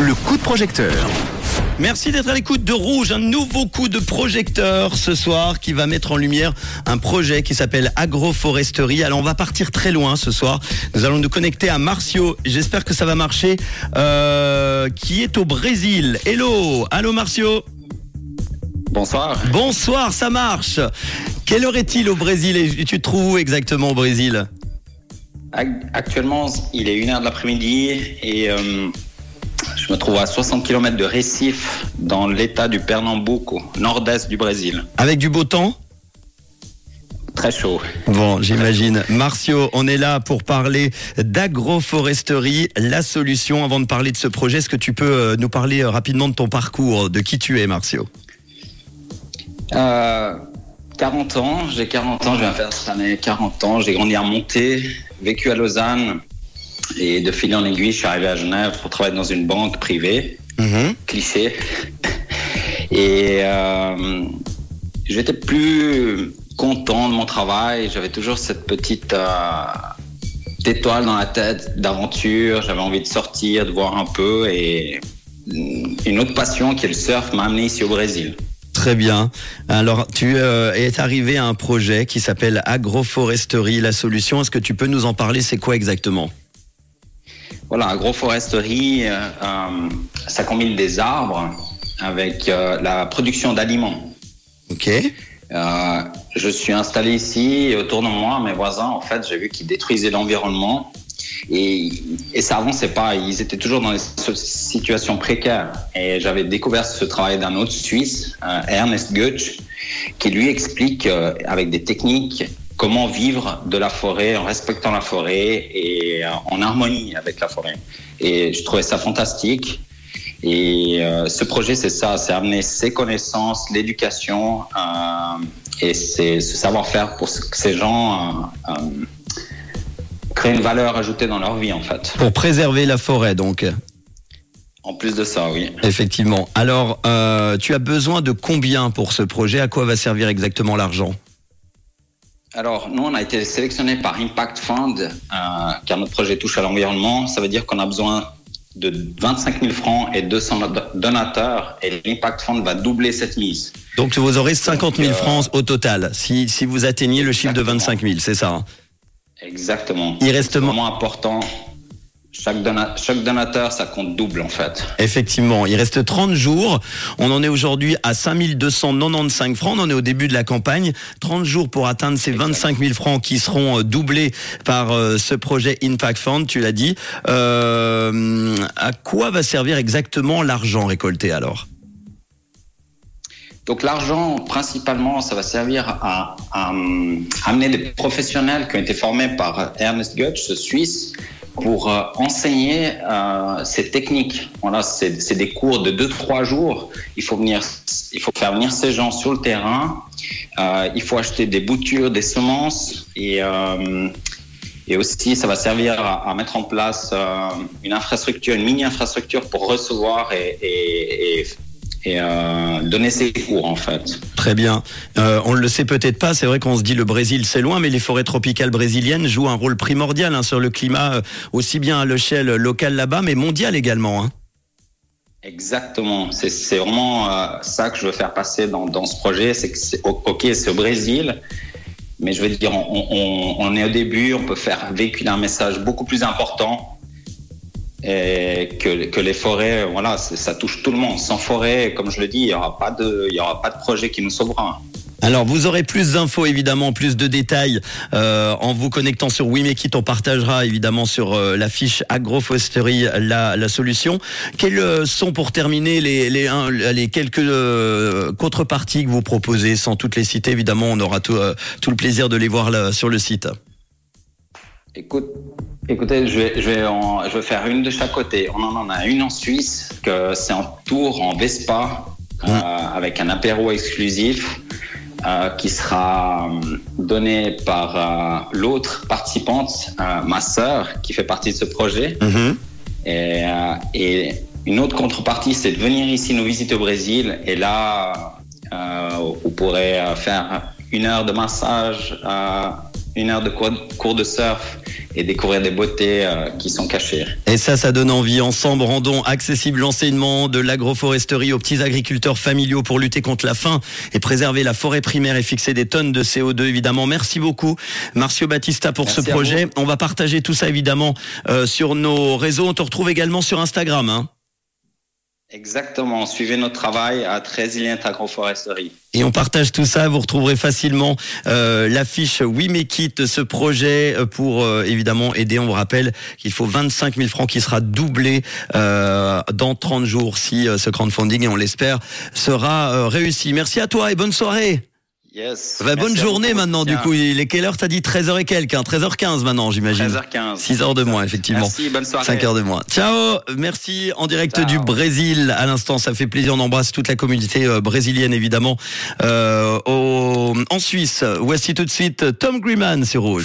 Le coup de projecteur. Merci d'être à l'écoute de Rouge, un nouveau coup de projecteur ce soir qui va mettre en lumière un projet qui s'appelle Agroforesterie. Alors on va partir très loin ce soir. Nous allons nous connecter à Marcio. J'espère que ça va marcher. Euh, qui est au Brésil. Hello, allô Marcio. Bonsoir. Bonsoir, ça marche. Quelle heure est-il au Brésil et tu te trouves où exactement au Brésil? Actuellement, il est 1h de l'après-midi et euh, je me trouve à 60 km de Recife, dans l'état du Pernambuco, nord-est du Brésil. Avec du beau temps? Très chaud. Bon, j'imagine. Marcio, on est là pour parler d'agroforesterie, la solution. Avant de parler de ce projet, est-ce que tu peux euh, nous parler euh, rapidement de ton parcours, de qui tu es, Marcio? Euh, 40 ans, j'ai 40 ans, je viens faire cette année 40 ans, j'ai grandi à Monté, vécu à Lausanne, et de fil en aiguille, je suis arrivé à Genève pour travailler dans une banque privée, Mhm. cliché. Et euh, j'étais plus content de mon travail. J'avais toujours cette petite euh, étoile dans la tête d'aventure. J'avais envie de sortir, de voir un peu. Et une autre passion qui est le surf m'a amené ici au Brésil. Très bien. Alors, tu euh, es arrivé à un projet qui s'appelle Agroforesterie, la solution. Est-ce que tu peux nous en parler? C'est quoi exactement? Voilà, agroforesterie, euh, euh, ça combine des arbres avec euh, la production d'aliments. Ok. Euh, je suis installé ici autour de moi, mes voisins, en fait, j'ai vu qu'ils détruisaient l'environnement et, et ça avançait pas. Ils étaient toujours dans des situations précaires. Et j'avais découvert ce travail d'un autre Suisse, euh, Ernest Goetsch, qui lui explique euh, avec des techniques comment vivre de la forêt en respectant la forêt et euh, en harmonie avec la forêt. Et je trouvais ça fantastique. Et euh, ce projet, c'est ça, c'est amener ses connaissances, l'éducation euh, et ce savoir-faire pour que ces gens euh, créent une valeur ajoutée dans leur vie, en fait. Pour préserver la forêt, donc. En plus de ça, oui. Effectivement. Alors, tu as besoin de combien pour ce projet? À quoi va servir exactement l'argent? Alors, nous, on a été sélectionné par Impact Fund, euh, car notre projet touche à l'environnement. Ça veut dire qu'on a besoin de 25 000 francs et 200 donateurs, et l'Impact Fund va doubler cette mise. Donc, vous aurez 50 000 euh, francs au total, si, si vous atteignez le chiffre de Exactement. 25 000, c'est ça hein? Exactement. Il reste C'est vraiment important. Chaque, dona- chaque donateur, ça compte double en fait. Effectivement, il reste 30 jours. On en est aujourd'hui à 5295 francs. On en est au début de la campagne. 30 jours pour atteindre ces 25 000 francs qui seront euh, doublés par euh, ce projet Impact Fund, tu l'as dit. Euh, à quoi va servir exactement l'argent récolté alors? Donc l'argent, principalement, ça va servir à, à, amener des professionnels qui ont été formés par Ernest ce Suisse, pour euh, enseigner euh, ces techniques. Voilà, c'est des cours de 2-3 jours. Il faut, venir, il faut faire venir ces gens sur le terrain. Euh, il faut acheter des boutures, des semences et... aussi, ça va servir à, mettre en place une infrastructure, une mini-infrastructure pour recevoir et, et, et, et, euh, donner ses cours, en fait. Très bien. Euh, on ne le sait peut-être pas, c'est vrai qu'on se dit le Brésil c'est loin, mais les forêts tropicales brésiliennes jouent un rôle primordial hein, sur le climat, euh, aussi bien à l'échelle locale là-bas, mais mondiale également. hein. Exactement. C'est vraiment ça que je veux faire passer dans, dans ce projet. C'est que, c'est- ok, c'est au Brésil, mais je veux dire, on, on, on est au début, on peut faire véhiculer un message beaucoup plus important. Et que, que les forêts, voilà, ça touche tout le monde. Sans forêt, comme je le dis, il n'y aura, pas de- il y aura pas de projet qui nous sauvera. Alors, vous aurez plus d'infos, évidemment, plus de détails euh, en vous connectant sur Wimekit. On partagera évidemment sur euh, la fiche agroforesterie la, la solution. Quels euh, sont, pour terminer, les, les, un- les quelques euh, contreparties que vous proposez? Sans toutes les citer, évidemment, on aura tout, tout le plaisir de les voir là, sur le site. Écoute, écoutez, je vais, je, vais en- je vais faire une de chaque côté. On en a une en Suisse, que c'est en tour en Vespa, euh, avec un apéro exclusif. euh, qui sera euh, donné par euh, l'autre participante, euh, ma sœur, qui fait partie de ce projet. Mhm. Et, euh, et une autre contrepartie, c'est de venir ici nous visiter au Brésil. Et là, euh, vous pourrez faire une heure de massage, euh, une heure de cours de surf et découvrir des beautés euh, qui sont cachées. Et ça, ça donne envie. Ensemble, rendons accessible l'enseignement de l'agroforesterie aux petits agriculteurs familiaux pour lutter contre la faim et préserver la forêt primaire et fixer des tonnes de CO2, évidemment. Merci beaucoup, Marcio Battista, pour ce projet. On va partager tout ça, évidemment, euh, sur nos réseaux. On te retrouve également sur Instagram. Hein. Exactement. Suivez notre travail à Trésilient Agroforesterie. Et on partage tout ça. Vous retrouverez facilement euh, l'affiche We Make It, ce projet euh, pour euh, évidemment aider. On vous rappelle qu'il faut 25 000 francs qui sera doublé euh, dans 30 jours si ce crowdfunding, et on l'espère, sera réussi. Merci à toi et bonne soirée. Yes. Bah, bonne journée maintenant, du coup. Il est quelle heure T'as dit 13h et quelques, hein 13h15 maintenant, j'imagine. 13h15. 6 heures de moins, effectivement. Merci, bonne soirée. 5 heures de moins. Ciao, merci en direct du Brésil. À l'instant, ça fait plaisir. On embrasse toute la communauté euh, brésilienne, évidemment. Euh, au, en Suisse, voici tout de suite Tom Griman sur Rouge.